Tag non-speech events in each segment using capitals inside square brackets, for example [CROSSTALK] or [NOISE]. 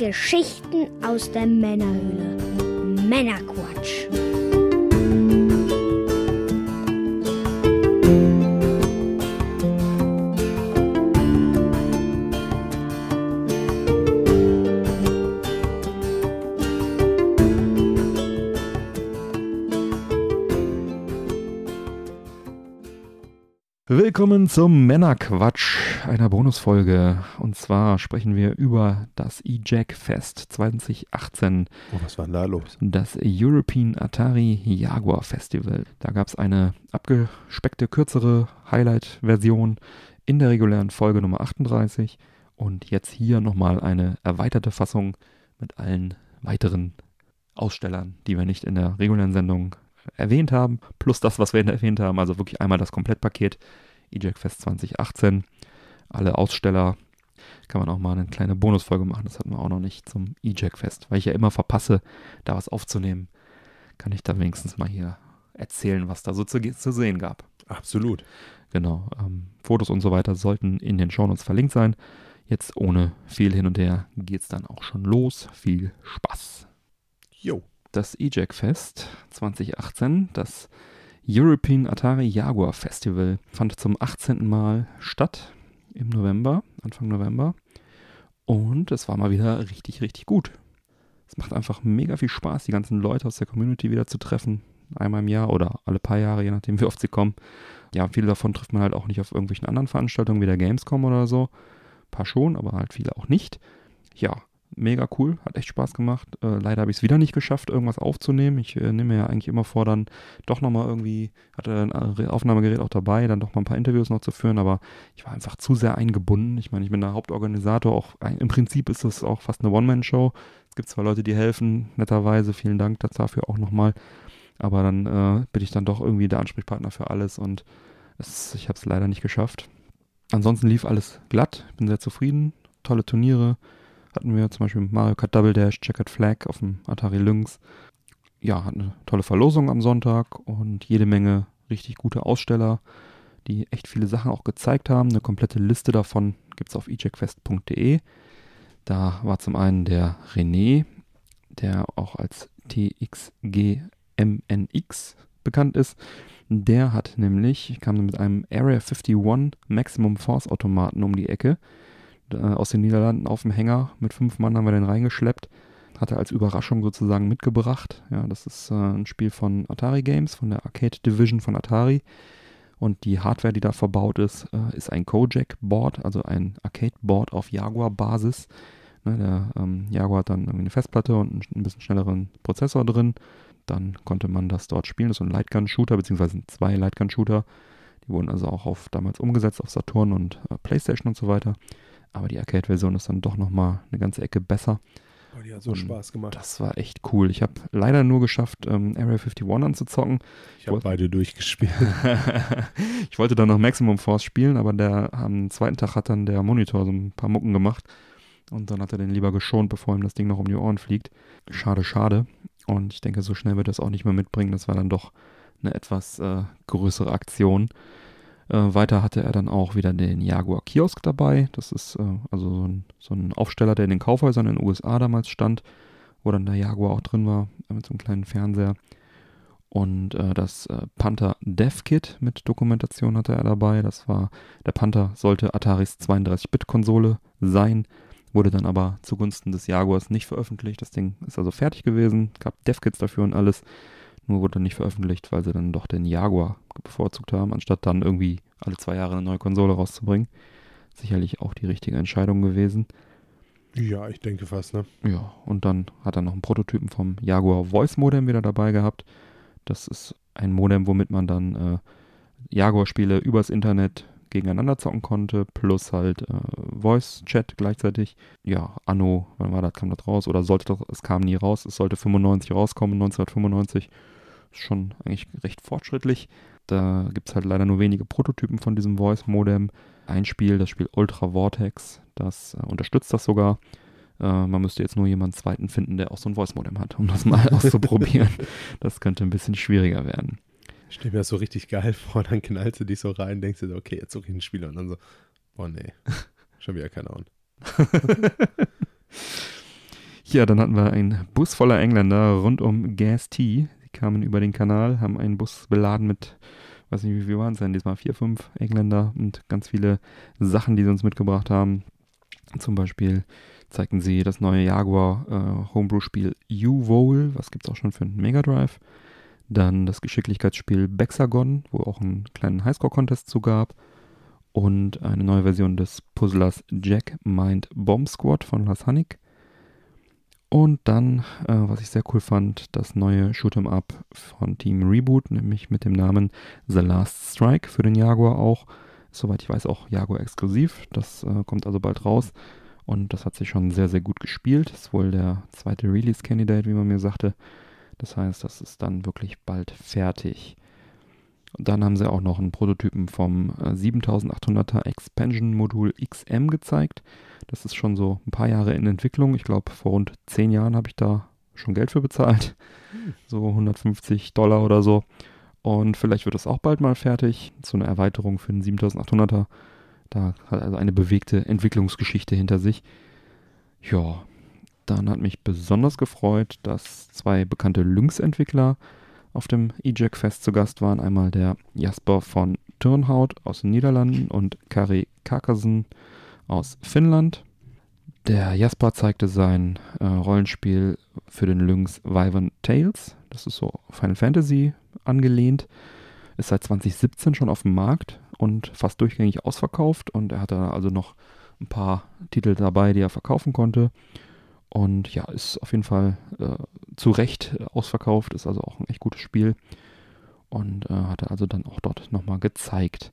Geschichten aus der Männerhöhle. Männerquatsch. Willkommen zum Männerquatsch, einer Bonusfolge. Und zwar sprechen wir über das E-Jack Fest 2018. Oh, was war denn da los? Das European Atari Jaguar Festival. Da gab es eine abgespeckte, kürzere Highlight-Version in der regulären Folge Nummer 38. Und jetzt hier nochmal eine erweiterte Fassung mit allen weiteren Ausstellern, die wir nicht in der regulären Sendung erwähnt haben, plus das, was wir erwähnt haben, also wirklich einmal das Komplettpaket EJAC Fest 2018. Alle Aussteller kann man auch mal eine kleine Bonusfolge machen, das hatten wir auch noch nicht zum EJAC Fest, weil ich ja immer verpasse, da was aufzunehmen, kann ich da wenigstens mal hier erzählen, was da so zu, zu sehen gab. Absolut. Genau, ähm, Fotos und so weiter sollten in den Shownotes verlinkt sein. Jetzt ohne viel hin und her geht's dann auch schon los. Viel Spaß. Jo das EJAC Fest 2018, das European Atari Jaguar Festival, fand zum 18. Mal statt im November, Anfang November. Und es war mal wieder richtig, richtig gut. Es macht einfach mega viel Spaß, die ganzen Leute aus der Community wieder zu treffen. Einmal im Jahr oder alle paar Jahre, je nachdem, [LAUGHS] wie oft sie kommen. Ja, viele davon trifft man halt auch nicht auf irgendwelchen anderen Veranstaltungen wie der Gamescom oder so. Ein paar schon, aber halt viele auch nicht. Ja, mega cool, hat echt Spaß gemacht. Äh, leider habe ich es wieder nicht geschafft, irgendwas aufzunehmen. Ich äh, nehme ja eigentlich immer vor, dann doch nochmal irgendwie, hatte ein äh, Aufnahmegerät auch dabei, dann doch mal ein paar Interviews noch zu führen, aber ich war einfach zu sehr eingebunden. Ich meine, ich bin der Hauptorganisator, auch im Prinzip ist das auch fast eine One-Man-Show. Es gibt zwar Leute, die helfen, netterweise, vielen Dank dafür auch nochmal, aber dann äh, bin ich dann doch irgendwie der Ansprechpartner für alles und es, ich habe es leider nicht geschafft. Ansonsten lief alles glatt, bin sehr zufrieden, tolle Turniere, hatten wir zum Beispiel Mario Kart Double Dash, Checkered Flag auf dem Atari Lynx. Ja, hat eine tolle Verlosung am Sonntag und jede Menge richtig gute Aussteller, die echt viele Sachen auch gezeigt haben. Eine komplette Liste davon gibt es auf ejackfest.de. Da war zum einen der René, der auch als TXGMNX bekannt ist. Der hat nämlich, kam mit einem Area 51 Maximum Force Automaten um die Ecke aus den Niederlanden auf dem Hänger. Mit fünf Mann haben wir den reingeschleppt. Hat er als Überraschung sozusagen mitgebracht. Ja, das ist äh, ein Spiel von Atari Games, von der Arcade Division von Atari. Und die Hardware, die da verbaut ist, äh, ist ein Kojak-Board, also ein Arcade-Board auf Jaguar-Basis. Ne, der ähm, Jaguar hat dann irgendwie eine Festplatte und einen, ein bisschen schnelleren Prozessor drin. Dann konnte man das dort spielen. Das ist so ein Lightgun-Shooter, beziehungsweise zwei Lightgun-Shooter. Die wurden also auch auf, damals umgesetzt auf Saturn und äh, Playstation und so weiter. Aber die Arcade-Version ist dann doch nochmal eine ganze Ecke besser. Oh, die hat so und Spaß gemacht. Das war echt cool. Ich habe leider nur geschafft, ähm, Area 51 anzuzocken. Ich habe beide durchgespielt. [LAUGHS] ich wollte dann noch Maximum Force spielen, aber der am zweiten Tag hat dann der Monitor so ein paar Mucken gemacht. Und dann hat er den lieber geschont, bevor ihm das Ding noch um die Ohren fliegt. Schade, schade. Und ich denke, so schnell wird er es auch nicht mehr mitbringen. Das war dann doch eine etwas äh, größere Aktion. Äh, weiter hatte er dann auch wieder den Jaguar Kiosk dabei. Das ist äh, also so ein, so ein, Aufsteller, der in den Kaufhäusern in den USA damals stand, wo dann der Jaguar auch drin war, äh, mit so einem kleinen Fernseher. Und äh, das äh, Panther Dev Kit mit Dokumentation hatte er dabei. Das war, der Panther sollte Ataris 32-Bit-Konsole sein, wurde dann aber zugunsten des Jaguars nicht veröffentlicht. Das Ding ist also fertig gewesen, gab Dev-Kits dafür und alles. Nur wurde dann nicht veröffentlicht, weil sie dann doch den Jaguar bevorzugt haben, anstatt dann irgendwie alle zwei Jahre eine neue Konsole rauszubringen. Sicherlich auch die richtige Entscheidung gewesen. Ja, ich denke fast, ne? Ja, und dann hat er noch einen Prototypen vom Jaguar Voice Modem wieder dabei gehabt. Das ist ein Modem, womit man dann äh, Jaguar-Spiele übers Internet gegeneinander zocken konnte, plus halt äh, Voice-Chat gleichzeitig. Ja, Anno, wann war das, kam das raus? Oder sollte das, es kam nie raus, es sollte 95 rauskommen, 1995 schon eigentlich recht fortschrittlich. Da gibt es halt leider nur wenige Prototypen von diesem Voice-Modem. Ein Spiel, das Spiel Ultra Vortex, das äh, unterstützt das sogar. Äh, man müsste jetzt nur jemanden zweiten finden, der auch so ein Voice-Modem hat, um das mal [LAUGHS] auszuprobieren. Das könnte ein bisschen schwieriger werden. Ich stelle mir das so richtig geil vor, dann knallst du dich so rein, denkst dir, okay, jetzt suche ich ein Spiel und dann so, boah nee, schon wieder keine Ahnung. [LAUGHS] Ja, dann hatten wir einen Bus voller Engländer rund um Gas T. Sie kamen über den Kanal, haben einen Bus beladen mit, weiß nicht, wie viel waren es denn, diesmal vier, fünf Engländer und ganz viele Sachen, die sie uns mitgebracht haben. Zum Beispiel zeigten sie das neue Jaguar äh, Homebrew-Spiel U-Vole, was gibt es auch schon für einen Mega Drive. Dann das Geschicklichkeitsspiel Bexagon, wo auch einen kleinen Highscore-Contest zu gab. Und eine neue Version des Puzzlers Jack Mind Bomb Squad von Lars Hannig. Und dann, äh, was ich sehr cool fand, das neue Shoot'em Up von Team Reboot, nämlich mit dem Namen The Last Strike für den Jaguar auch. Soweit ich weiß auch Jaguar exklusiv. Das äh, kommt also bald raus. Und das hat sich schon sehr, sehr gut gespielt. Ist wohl der zweite Release-Candidate, wie man mir sagte. Das heißt, das ist dann wirklich bald fertig. Und dann haben sie auch noch einen Prototypen vom 7800er äh, Expansion Modul XM gezeigt. Das ist schon so ein paar Jahre in Entwicklung. Ich glaube, vor rund zehn Jahren habe ich da schon Geld für bezahlt. So 150 Dollar oder so. Und vielleicht wird das auch bald mal fertig. So eine Erweiterung für den 7800er. Da hat also eine bewegte Entwicklungsgeschichte hinter sich. Ja, dann hat mich besonders gefreut, dass zwei bekannte Lynx-Entwickler auf dem EJAC Fest zu Gast waren. Einmal der Jasper von Turnhout aus den Niederlanden und Kari Kakasen aus Finnland. Der Jasper zeigte sein äh, Rollenspiel für den Lynx Wyvern Tales. Das ist so Final Fantasy angelehnt. Ist seit 2017 schon auf dem Markt und fast durchgängig ausverkauft. Und er hatte also noch ein paar Titel dabei, die er verkaufen konnte. Und ja, ist auf jeden Fall äh, zu Recht ausverkauft, ist also auch ein echt gutes Spiel. Und äh, hat er also dann auch dort nochmal gezeigt.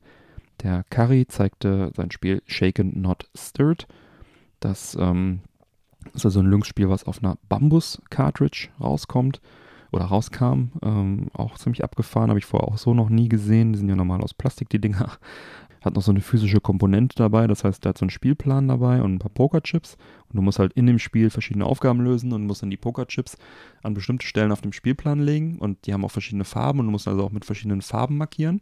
Der Curry zeigte sein Spiel Shaken Not Stirred. Das ähm, ist also ein Lynx-Spiel, was auf einer Bambus-Cartridge rauskommt oder rauskam. Ähm, auch ziemlich abgefahren, habe ich vorher auch so noch nie gesehen. Die sind ja normal aus Plastik, die Dinger. Hat noch so eine physische Komponente dabei, das heißt, der hat so einen Spielplan dabei und ein paar Pokerchips. Und du musst halt in dem Spiel verschiedene Aufgaben lösen und musst dann die Pokerchips an bestimmte Stellen auf dem Spielplan legen. Und die haben auch verschiedene Farben und du musst also auch mit verschiedenen Farben markieren.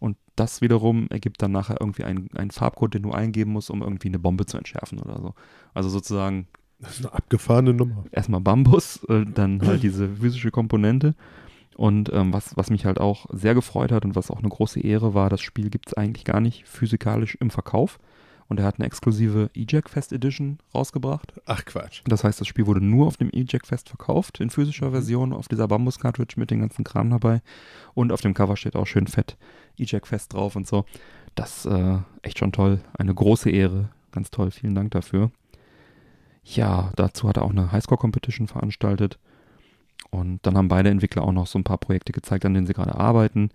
Und das wiederum ergibt dann nachher irgendwie einen, einen Farbcode, den du eingeben musst, um irgendwie eine Bombe zu entschärfen oder so. Also sozusagen das ist eine abgefahrene Nummer. Erstmal Bambus, äh, dann halt diese physische Komponente. Und ähm, was, was mich halt auch sehr gefreut hat und was auch eine große Ehre war, das Spiel gibt es eigentlich gar nicht physikalisch im Verkauf. Und er hat eine exklusive EJAC Fest Edition rausgebracht. Ach Quatsch. Das heißt, das Spiel wurde nur auf dem EJAC Fest verkauft, in physischer Version, auf dieser Bambus-Cartridge mit dem ganzen Kram dabei. Und auf dem Cover steht auch schön fett EJAC Fest drauf und so. Das äh, echt schon toll. Eine große Ehre. Ganz toll. Vielen Dank dafür. Ja, dazu hat er auch eine Highscore-Competition veranstaltet. Und dann haben beide Entwickler auch noch so ein paar Projekte gezeigt, an denen sie gerade arbeiten.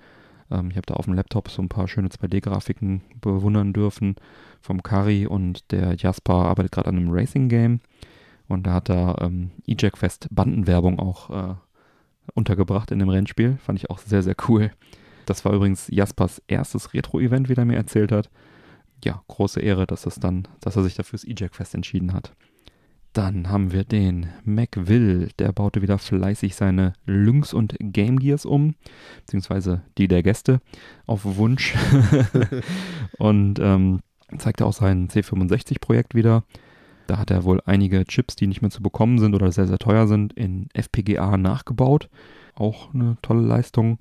Ähm, ich habe da auf dem Laptop so ein paar schöne 2D-Grafiken bewundern dürfen vom Kari und der Jasper arbeitet gerade an einem Racing-Game. Und da hat er ähm, E-Jack Fest Bandenwerbung auch äh, untergebracht in dem Rennspiel. Fand ich auch sehr, sehr cool. Das war übrigens Jaspers erstes Retro-Event, wie er mir erzählt hat. Ja, große Ehre, dass, das dann, dass er sich dafür das E-Jack Fest entschieden hat. Dann haben wir den McVille, der baute wieder fleißig seine Lynx und Game Gears um, beziehungsweise die der Gäste auf Wunsch. [LAUGHS] [LAUGHS] und ähm, zeigte auch sein C65-Projekt wieder. Da hat er wohl einige Chips, die nicht mehr zu bekommen sind oder sehr, sehr teuer sind, in FPGA nachgebaut. Auch eine tolle Leistung.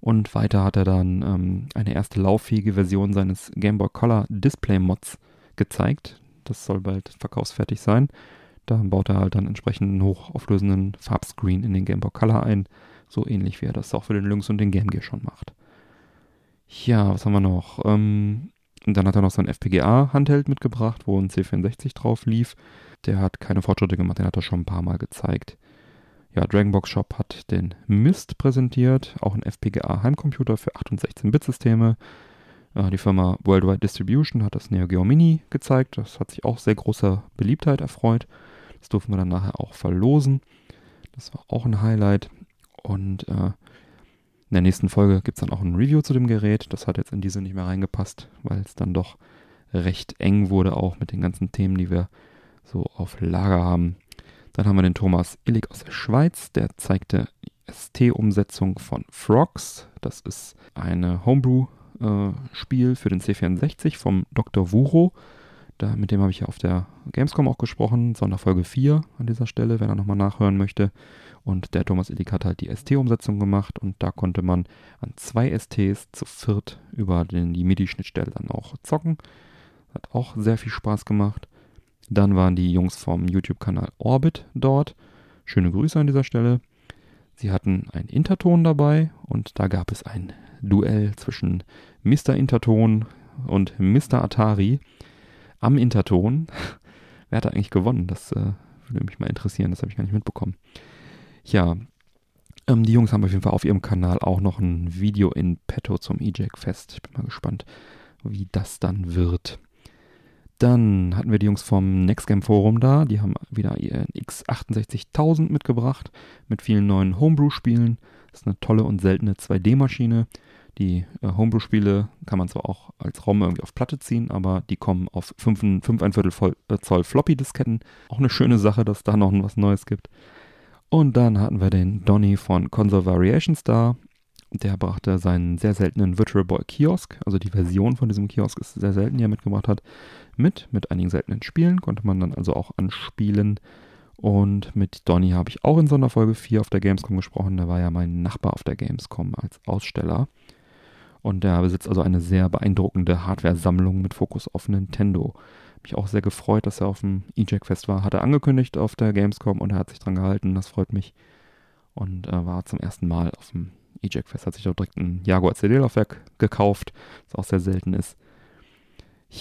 Und weiter hat er dann ähm, eine erste lauffähige Version seines Game Boy Color Display Mods gezeigt. Das soll bald verkaufsfertig sein. Da baut er halt dann entsprechend einen hochauflösenden Farbscreen in den Game Boy Color ein. So ähnlich wie er das auch für den Lynx und den Game Gear schon macht. Ja, was haben wir noch? Ähm, dann hat er noch sein FPGA-Handheld mitgebracht, wo ein C64 drauf lief. Der hat keine Fortschritte gemacht, den hat er schon ein paar Mal gezeigt. Ja, Dragonbox Shop hat den Mist präsentiert, auch ein FPGA-Heimcomputer für 8 und 16-Bit-Systeme. Äh, die Firma Worldwide Distribution hat das Neo Geo Mini gezeigt. Das hat sich auch sehr großer Beliebtheit erfreut. Das durften wir dann nachher auch verlosen. Das war auch ein Highlight. Und äh, in der nächsten Folge gibt es dann auch ein Review zu dem Gerät. Das hat jetzt in diese nicht mehr reingepasst, weil es dann doch recht eng wurde, auch mit den ganzen Themen, die wir so auf Lager haben. Dann haben wir den Thomas Illig aus der Schweiz, der zeigte ST-Umsetzung von Frogs. Das ist eine Homebrew äh, Spiel für den C64 vom Dr. Wuro. da, mit dem habe ich ja auf der Gamescom auch gesprochen, Sonderfolge 4 an dieser Stelle, wenn er nochmal nachhören möchte. Und der Thomas Illig hat halt die ST-Umsetzung gemacht und da konnte man an zwei STs zu viert über den, die MIDI-Schnittstelle dann auch zocken. Hat auch sehr viel Spaß gemacht. Dann waren die Jungs vom YouTube-Kanal Orbit dort. Schöne Grüße an dieser Stelle. Sie hatten einen Interton dabei und da gab es ein Duell zwischen Mr. Interton und Mr. Atari am Interton. [LAUGHS] Wer hat da eigentlich gewonnen? Das äh, würde mich mal interessieren, das habe ich gar nicht mitbekommen. Ja, ähm, die Jungs haben auf jeden Fall auf ihrem Kanal auch noch ein Video in petto zum E-Jack Fest. Ich bin mal gespannt, wie das dann wird. Dann hatten wir die Jungs vom Next Game Forum da. Die haben wieder ihren X68000 mitgebracht mit vielen neuen Homebrew-Spielen. Das ist eine tolle und seltene 2D-Maschine. Die äh, Homebrew-Spiele kann man zwar auch als ROM irgendwie auf Platte ziehen, aber die kommen auf 5, 5 ein Viertel äh, Zoll Floppy-Disketten. Auch eine schöne Sache, dass da noch was Neues gibt. Und dann hatten wir den Donny von Console Variations da. Der brachte seinen sehr seltenen Virtual Boy Kiosk, also die Version von diesem Kiosk ist sehr selten, die er mitgebracht hat, mit, mit einigen seltenen Spielen, konnte man dann also auch anspielen. Und mit Donny habe ich auch in Sonderfolge 4 auf der Gamescom gesprochen. Der war ja mein Nachbar auf der Gamescom als Aussteller. Und der besitzt also eine sehr beeindruckende Hardware-Sammlung mit Fokus auf Nintendo mich auch sehr gefreut, dass er auf dem E-Jack-Fest war. Hat er angekündigt auf der Gamescom und er hat sich dran gehalten. Das freut mich. Und äh, war zum ersten Mal auf dem E-Jack-Fest. Hat sich auch direkt ein Jaguar CD-Laufwerk gekauft, was auch sehr selten ist.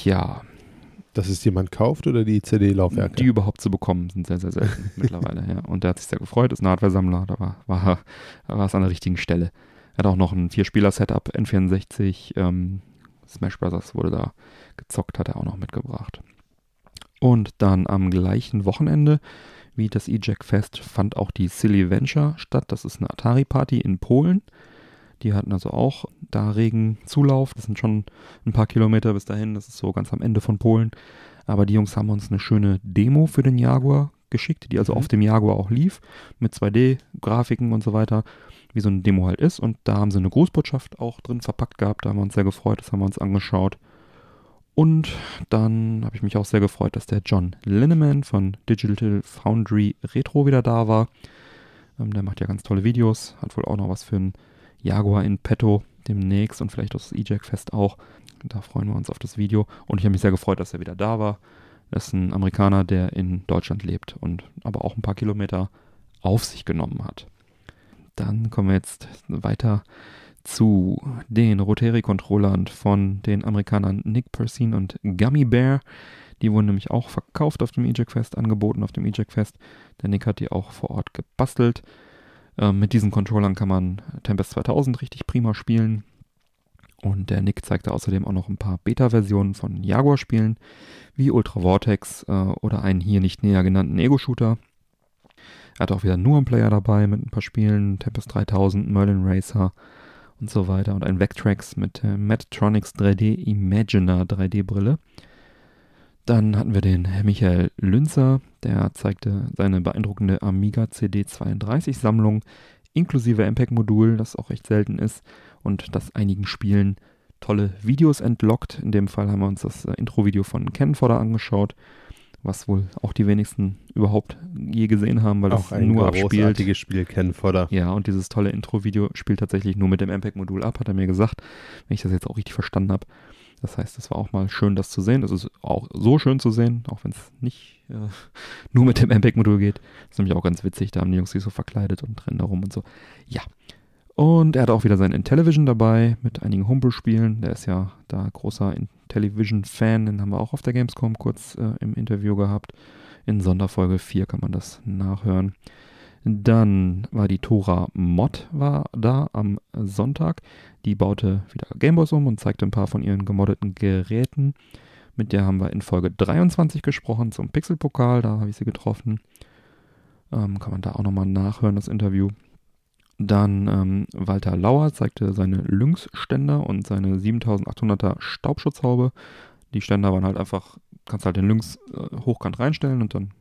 Ja. Dass es jemand kauft oder die CD-Laufwerke? Die überhaupt zu bekommen, sind sehr, sehr selten [LAUGHS] mittlerweile. Ja. Und der hat sich sehr gefreut, ist ein Hardware-Sammler. Da war, war, da war es an der richtigen Stelle. Er hat auch noch ein Vier-Spieler-Setup, N64. Ähm, Smash Bros. wurde da gezockt, hat er auch noch mitgebracht. Und dann am gleichen Wochenende wie das E-Jack Fest fand auch die Silly Venture statt. Das ist eine Atari-Party in Polen. Die hatten also auch da regen Zulauf. Das sind schon ein paar Kilometer bis dahin. Das ist so ganz am Ende von Polen. Aber die Jungs haben uns eine schöne Demo für den Jaguar geschickt, die also mhm. auf dem Jaguar auch lief, mit 2D-Grafiken und so weiter, wie so eine Demo halt ist. Und da haben sie eine Grußbotschaft auch drin verpackt gehabt. Da haben wir uns sehr gefreut. Das haben wir uns angeschaut. Und dann habe ich mich auch sehr gefreut, dass der John Linneman von Digital Foundry Retro wieder da war. Ähm, der macht ja ganz tolle Videos, hat wohl auch noch was für ein Jaguar in petto demnächst und vielleicht das E-Jack Fest auch. Da freuen wir uns auf das Video. Und ich habe mich sehr gefreut, dass er wieder da war. Das ist ein Amerikaner, der in Deutschland lebt und aber auch ein paar Kilometer auf sich genommen hat. Dann kommen wir jetzt weiter zu den Rotary-Controllern von den Amerikanern Nick Persine und Gummy Bear. Die wurden nämlich auch verkauft auf dem Eject Fest, angeboten auf dem Eject Fest. Der Nick hat die auch vor Ort gebastelt. Ähm, mit diesen Controllern kann man Tempest 2000 richtig prima spielen. Und der Nick zeigte außerdem auch noch ein paar Beta-Versionen von Jaguar-Spielen, wie Ultra Vortex äh, oder einen hier nicht näher genannten Ego-Shooter. Er hat auch wieder nur einen Player dabei mit ein paar Spielen, Tempest 3000, Merlin Racer, und so weiter und ein Vectrex mit äh, Medtronics 3D Imaginer 3D-Brille. Dann hatten wir den Michael Lünzer, der zeigte seine beeindruckende Amiga CD32-Sammlung inklusive MPEG-Modul, das auch recht selten ist und das einigen Spielen tolle Videos entlockt. In dem Fall haben wir uns das äh, Intro-Video von Ken Fodder angeschaut was wohl auch die wenigsten überhaupt je gesehen haben, weil auch das nur abspielt. Ein Spiel, Ken Fodder. Ja, und dieses tolle Intro-Video spielt tatsächlich nur mit dem MPEG-Modul ab, hat er mir gesagt, wenn ich das jetzt auch richtig verstanden habe. Das heißt, es war auch mal schön, das zu sehen. Es ist auch so schön zu sehen, auch wenn es nicht äh, [LAUGHS] nur mit dem MPEG-Modul geht. Das ist nämlich auch ganz witzig, da haben die Jungs sich so verkleidet und rennen da rum und so. Ja, und er hat auch wieder sein Intellivision dabei mit einigen Homebrew-Spielen. Der ist ja da großer Intellivision-Fan. Den haben wir auch auf der Gamescom kurz äh, im Interview gehabt. In Sonderfolge 4 kann man das nachhören. Dann war die Tora Mod war da am Sonntag. Die baute wieder Gameboys um und zeigte ein paar von ihren gemoddeten Geräten. Mit der haben wir in Folge 23 gesprochen zum Pixel-Pokal. Da habe ich sie getroffen. Ähm, kann man da auch nochmal nachhören, das Interview. Dann ähm, Walter Lauer zeigte seine Lynx-Ständer und seine 7800er Staubschutzhaube. Die Ständer waren halt einfach, kannst halt den Lynx äh, hochkant reinstellen und dann,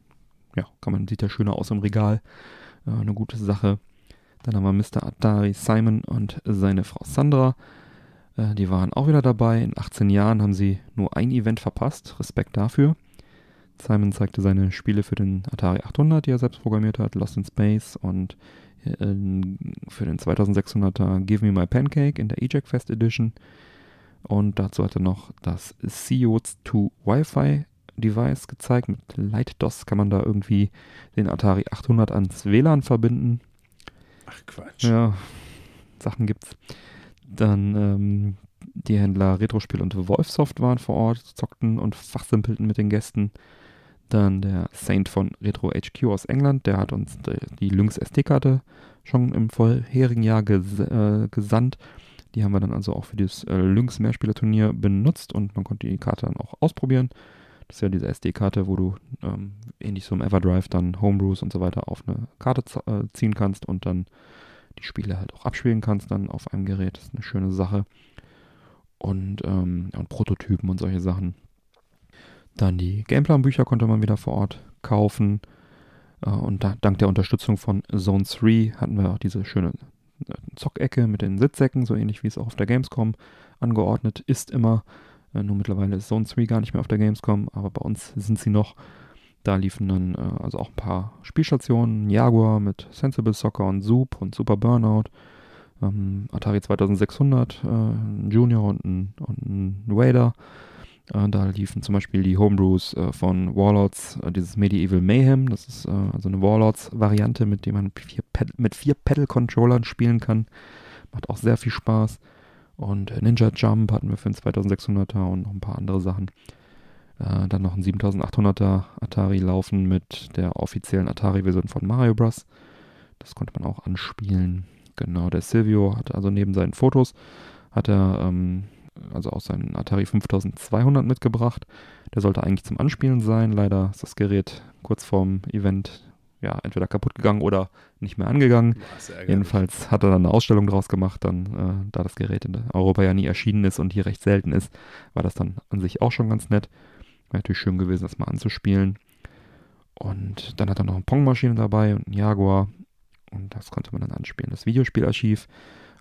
ja, kann man, sieht der schöner aus im Regal. Äh, eine gute Sache. Dann haben wir Mr. Atari Simon und seine Frau Sandra. Äh, die waren auch wieder dabei. In 18 Jahren haben sie nur ein Event verpasst. Respekt dafür. Simon zeigte seine Spiele für den Atari 800, die er selbst programmiert hat, Lost in Space und für den 2600er Give Me My Pancake in der EJAC Fest Edition. Und dazu hat er noch das CO2 Wi-Fi Device gezeigt. Mit LightDOS kann man da irgendwie den Atari 800 ans WLAN verbinden. Ach Quatsch. Ja, Sachen gibt's. Dann ähm, die Händler Retrospiel und Wolfsoft waren vor Ort, zockten und fachsimpelten mit den Gästen. Dann der Saint von Retro HQ aus England, der hat uns die Lynx SD-Karte schon im vorherigen Jahr ges äh, gesandt. Die haben wir dann also auch für dieses äh, Lynx Mehrspielerturnier benutzt und man konnte die Karte dann auch ausprobieren. Das ist ja diese SD-Karte, wo du ähm, ähnlich so im Everdrive dann Homebrews und so weiter auf eine Karte äh, ziehen kannst und dann die Spiele halt auch abspielen kannst dann auf einem Gerät. Das ist eine schöne Sache. Und, ähm, und Prototypen und solche Sachen. Dann die Gameplan-Bücher konnte man wieder vor Ort kaufen. Äh, und da, dank der Unterstützung von Zone 3 hatten wir auch diese schöne äh, Zockecke mit den Sitzsäcken, so ähnlich wie es auch auf der Gamescom angeordnet ist immer. Äh, nur mittlerweile ist Zone 3 gar nicht mehr auf der Gamescom, aber bei uns sind sie noch. Da liefen dann also auch ein paar Spielstationen. Jaguar mit Sensible Soccer und Zoop und Super Burnout. Ähm, Atari 2600, äh, Junior und ein, und ein Raider. Äh, da liefen zum Beispiel die Homebrews äh, von Warlords, äh, dieses Medieval Mayhem. Das ist also eine Warlords-Variante, mit der man mit vier, mit vier Pedal-Controllern spielen kann. Macht auch sehr viel Spaß. Und Ninja Jump hatten wir für den 2600er und noch ein paar andere Sachen. Dann noch ein 7800er Atari laufen mit der offiziellen Atari-Version von Mario Bros. Das konnte man auch anspielen. Genau, der Silvio hat also neben seinen Fotos, hat er ähm, also auch seinen Atari 5200 mitgebracht. Der sollte eigentlich zum Anspielen sein. Leider ist das Gerät kurz vorm Event ja, entweder kaputt gegangen oder nicht mehr angegangen. Jedenfalls hat er dann eine Ausstellung draus gemacht, dann, äh, da das Gerät in Europa ja nie erschienen ist und hier recht selten ist, war das dann an sich auch schon ganz nett. Wäre natürlich schön gewesen, das mal anzuspielen. Und dann hat er noch eine Pongmaschine dabei und ein Jaguar. Und das konnte man dann anspielen. Das Videospielarchiv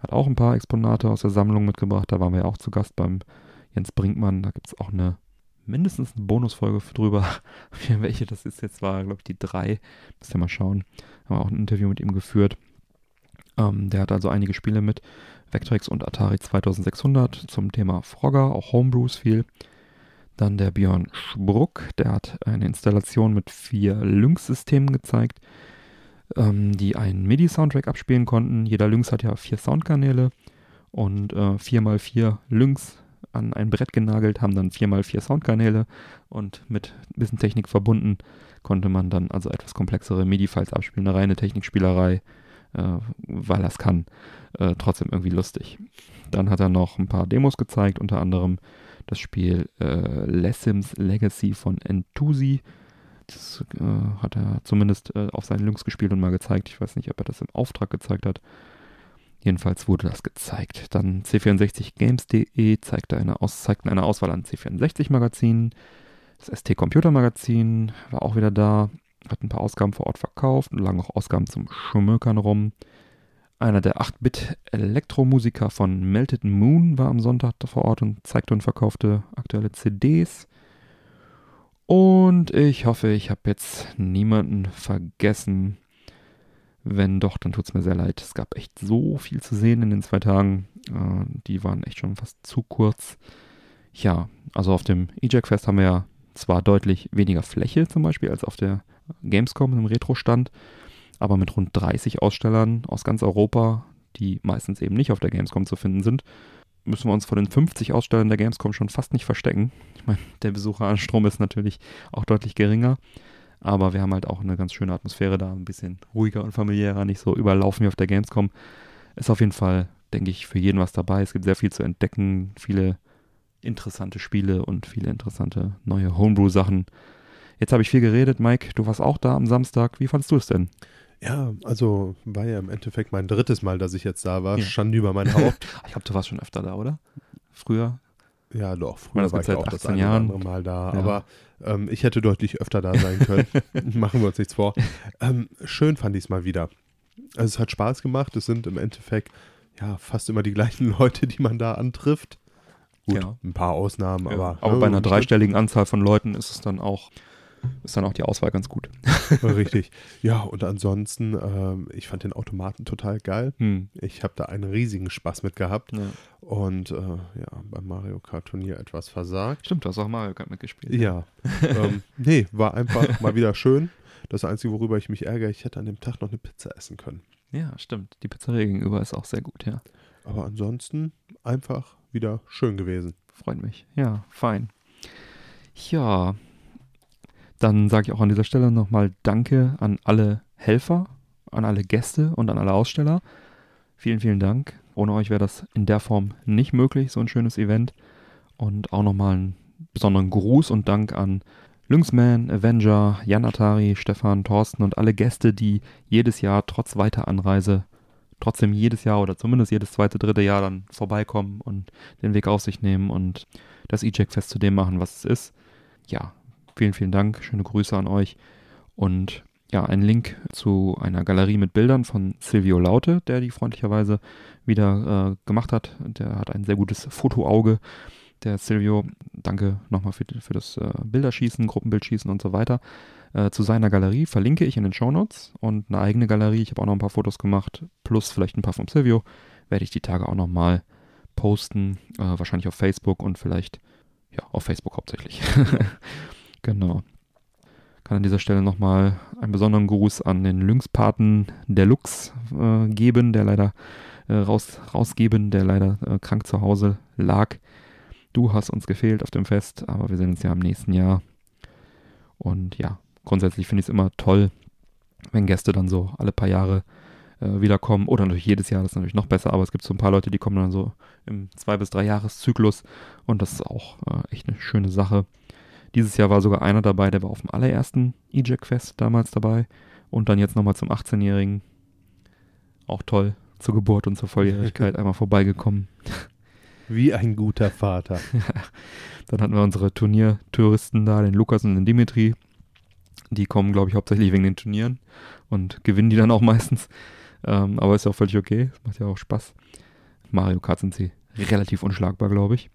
hat auch ein paar Exponate aus der Sammlung mitgebracht. Da waren wir ja auch zu Gast beim Jens Brinkmann. Da gibt es auch eine mindestens eine Bonusfolge drüber. [LAUGHS] Welche das ist jetzt, war, glaube ich, die drei. Müsst ihr mal schauen. Haben wir auch ein Interview mit ihm geführt. Ähm, der hat also einige Spiele mit Vectrex und Atari 2600 zum Thema Frogger, auch Homebrews viel. Dann der Björn Spruck, der hat eine Installation mit vier Lynx-Systemen gezeigt, ähm, die einen MIDI-Soundtrack abspielen konnten. Jeder Lynx hat ja vier Soundkanäle und äh, 4x4 Lynx an ein Brett genagelt, haben dann 4x4 Soundkanäle und mit ein bisschen Technik verbunden konnte man dann also etwas komplexere MIDI-Files abspielen, eine reine Technikspielerei, äh, weil das kann. Äh, trotzdem irgendwie lustig. Dann hat er noch ein paar Demos gezeigt, unter anderem das Spiel äh, Lessims Legacy von Entusi. Das äh, hat er zumindest äh, auf seinen Links gespielt und mal gezeigt. Ich weiß nicht, ob er das im Auftrag gezeigt hat. Jedenfalls wurde das gezeigt. Dann C64games.de zeigte eine, Aus zeigten eine Auswahl an C64-Magazinen. Das ST Computer Magazin war auch wieder da, hat ein paar Ausgaben vor Ort verkauft und lagen auch Ausgaben zum Schmökern rum. Einer der 8-Bit-Elektromusiker von Melted Moon war am Sonntag vor Ort und zeigte und verkaufte aktuelle CDs. Und ich hoffe, ich habe jetzt niemanden vergessen. Wenn doch, dann tut es mir sehr leid. Es gab echt so viel zu sehen in den zwei Tagen. Äh, die waren echt schon fast zu kurz. Ja, also auf dem EJAC Fest haben wir ja zwar deutlich weniger Fläche zum Beispiel als auf der Gamescom im Retro-Stand aber mit rund 30 Ausstellern aus ganz Europa, die meistens eben nicht auf der Gamescom zu finden sind, müssen wir uns vor den 50 Ausstellern der Gamescom schon fast nicht verstecken. Ich meine, der Besucheranstrom ist natürlich auch deutlich geringer, aber wir haben halt auch eine ganz schöne Atmosphäre da, ein bisschen ruhiger und familiärer, nicht so überlaufen wie auf der Gamescom. Ist auf jeden Fall, denke ich, für jeden was dabei. Es gibt sehr viel zu entdecken, viele interessante Spiele und viele interessante neue Homebrew-Sachen. Jetzt habe ich viel geredet. Mike, du warst auch da am Samstag. Wie fandest du es denn? Ja, also war ja im Endeffekt mein drittes Mal, dass ich jetzt da war. Ja. Schande über mein [LAUGHS] Haupt. ich glaube, du warst schon öfter da, oder? Früher? Ja, doch. Früher das war ich auch 18 das eine Jahren. andere Mal da. Ja. Aber ähm, ich hätte deutlich öfter da sein können. [LAUGHS] Machen wir uns nichts vor. Ähm, schön fand ich es mal wieder. Also es hat Spaß gemacht. Es sind im Endeffekt ja, fast immer die gleichen [LAUGHS] Leute, die man da antrifft. Gut, Ja. ein paar Ausnahmen, aber. aber ja, bei einer dreistelligen Anzahl von Leuten ist es dann auch, ist dann auch die Auswahl ganz gut. [LAUGHS] Richtig. Ja, und ansonsten, ähm, ich fand den Automaten total geil. Hm. Ich habe da einen riesigen Spaß mit gehabt Ja. und äh, ja, beim Mario Kart Turnier etwas versagt. Stimmt, du hast auch Mario Kart mitgespielt. Ja, ähm, nee, war einfach [LAUGHS] mal wieder schön. Das Einzige, worüber ich mich ärgere, ich hätte an dem Tag noch eine Pizza essen können. Ja, stimmt. Die Pizzeria gegenüber ist auch sehr gut, ja. Aber ansonsten einfach wieder schön gewesen. Freut mich. Ja, fein. Ja, dann sage ich auch an dieser Stelle nochmal Danke an alle Helfer, an alle Gäste und an alle Aussteller. Vielen, vielen Dank. Ohne euch wäre das in der Form nicht möglich, so ein schönes Event. Und auch nochmal einen besonderen Gruß und Dank an Lynxman, Avenger, Jan Atari, Stefan, Thorsten und alle Gäste, die jedes Jahr trotz weiter Anreise trotzdem jedes Jahr oder zumindest jedes zweite, dritte Jahr dann vorbeikommen und den Weg auf sich nehmen und das E-Jack-Fest zu dem machen, was es ist. Ja, vielen, vielen Dank. Schöne Grüße an euch. Und ja, ein Link zu einer Galerie mit Bildern von Silvio Laute, der die freundlicherweise wieder äh, gemacht hat. Der hat ein sehr gutes Fotoauge. Der Silvio, danke nochmal für, für das äh, Bilderschießen, Gruppenbildschießen und so weiter. Äh, zu seiner Galerie verlinke ich in den Shownotes und eine eigene Galerie. Ich habe auch noch ein paar Fotos gemacht, plus vielleicht ein paar vom Silvio. Werde ich die Tage auch nochmal posten. Äh, wahrscheinlich auf Facebook und vielleicht, ja, auf Facebook hauptsächlich. [LAUGHS] genau. Kann an dieser Stelle nochmal einen besonderen Gruß an den Lynxpaten Deluxe äh, geben, der leider äh, raus, rausgeben, der leider äh, krank zu Hause lag. Du hast uns gefehlt auf dem Fest, aber wir sehen uns ja im nächsten Jahr. Und ja, grundsätzlich finde ich es immer toll, wenn Gäste dann so alle paar Jahre äh, wiederkommen. Oder natürlich jedes Jahr, das ist natürlich noch besser, aber es gibt so ein paar Leute, die kommen dann so im zwei- bis drei Jahreszyklus und das ist auch äh, echt eine schöne Sache. Dieses Jahr war sogar einer dabei, der war auf dem allerersten E-Jack-Fest damals dabei und dann jetzt nochmal zum 18-Jährigen. Auch toll, zur Geburt und zur Volljährigkeit einmal vorbeigekommen. [LAUGHS] Wie ein guter Vater. [LAUGHS] Dann hatten wir unsere Turniertouristen da, den Lukas und den Dimitri. Die kommen, glaube ich, hauptsächlich wegen den Turnieren und gewinnen die dann auch meistens. Ähm, aber ist ja auch völlig okay. Es macht ja auch Spaß. Mario Kart sind sie relativ unschlagbar, glaube ich.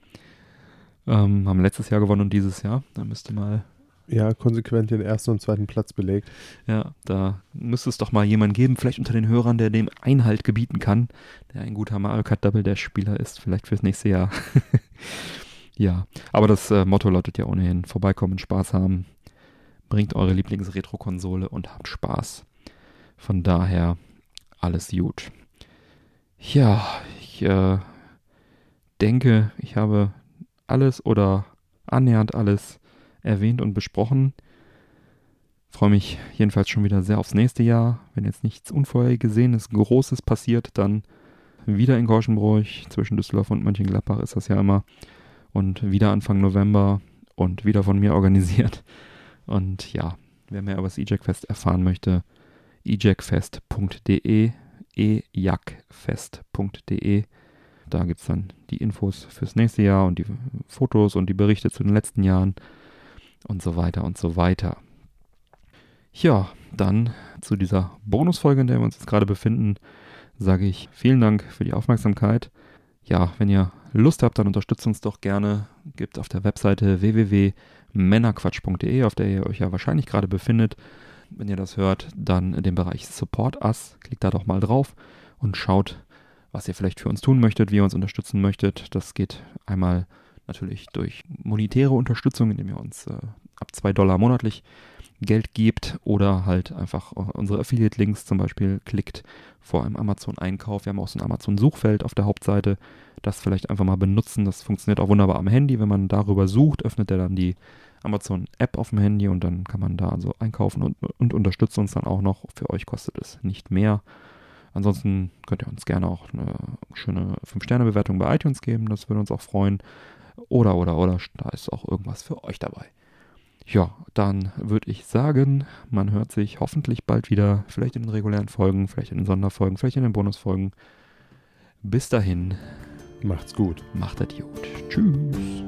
Ähm, haben letztes Jahr gewonnen und dieses Jahr. Da müsste mal, Ja, konsequent den ersten und zweiten Platz belegt. ja, da müsste es doch mal jemanden geben, vielleicht unter den Hörern, der dem Einhalt gebieten kann, der ein guter Mario Kart Double Dash Spieler ist, vielleicht fürs nächste Jahr. [LAUGHS] ja, aber das äh, Motto lautet ja ohnehin: vorbeikommen, Spaß haben, bringt eure Lieblings-Retro-Konsole und habt Spaß. Von daher alles gut. Ja, ich äh, denke, ich habe alles oder annähernd alles erwähnt und besprochen. Freue mich jedenfalls schon wieder sehr aufs nächste Jahr. Wenn jetzt nichts Unvorhergesehenes, Großes passiert, dann wieder in Gorschenbroich. Zwischen Düsseldorf und Mönchengladbach ist das ja immer. Und wieder Anfang November und wieder von mir [LAUGHS] organisiert. Und ja, wer mehr über das E-Jack-Fest erfahren möchte, ejackfest.de, ejackfest.de. Da gibt es dann die Infos fürs nächste Jahr und die Fotos und die Berichte zu den letzten Jahren und so weiter und so weiter. Ja, dann zu dieser Bonusfolge, in der wir uns jetzt gerade befinden, sage ich vielen Dank für die Aufmerksamkeit. Ja, wenn ihr Lust habt, dann unterstützt uns doch gerne. Gibt auf der Webseite www.männerquatsch.de, auf der ihr euch ja wahrscheinlich gerade befindet. Wenn ihr das hört, dann den Bereich Support Us. Klickt da doch mal drauf und schaut, was ihr vielleicht für uns tun möchtet, wie ihr uns unterstützen möchtet. Das geht einmal natürlich durch monetäre Unterstützung, indem ihr uns äh, ab 2 Dollar monatlich Geld gebt oder halt einfach unsere Affiliate-Links zum Beispiel klickt vor einem Amazon-Einkauf. Wir haben auch so ein Amazon-Suchfeld auf der Hauptseite. Das vielleicht einfach mal benutzen. Das funktioniert auch wunderbar am Handy. Wenn man darüber sucht, öffnet er dann die Amazon-App auf dem Handy und dann kann man da also einkaufen und, und unterstützt uns dann auch noch. Für euch kostet es nicht mehr. Ansonsten könnt ihr uns gerne auch eine schöne 5-Sterne-Bewertung bei iTunes geben. Das würde uns auch freuen. Oder, oder, oder, da ist auch irgendwas für euch dabei. Ja, dann würde ich sagen, man hört sich hoffentlich bald wieder, vielleicht in den regulären Folgen, vielleicht in den Sonderfolgen, vielleicht in den Bonusfolgen. Bis dahin, Macht's gut. macht das gut. Tschüss.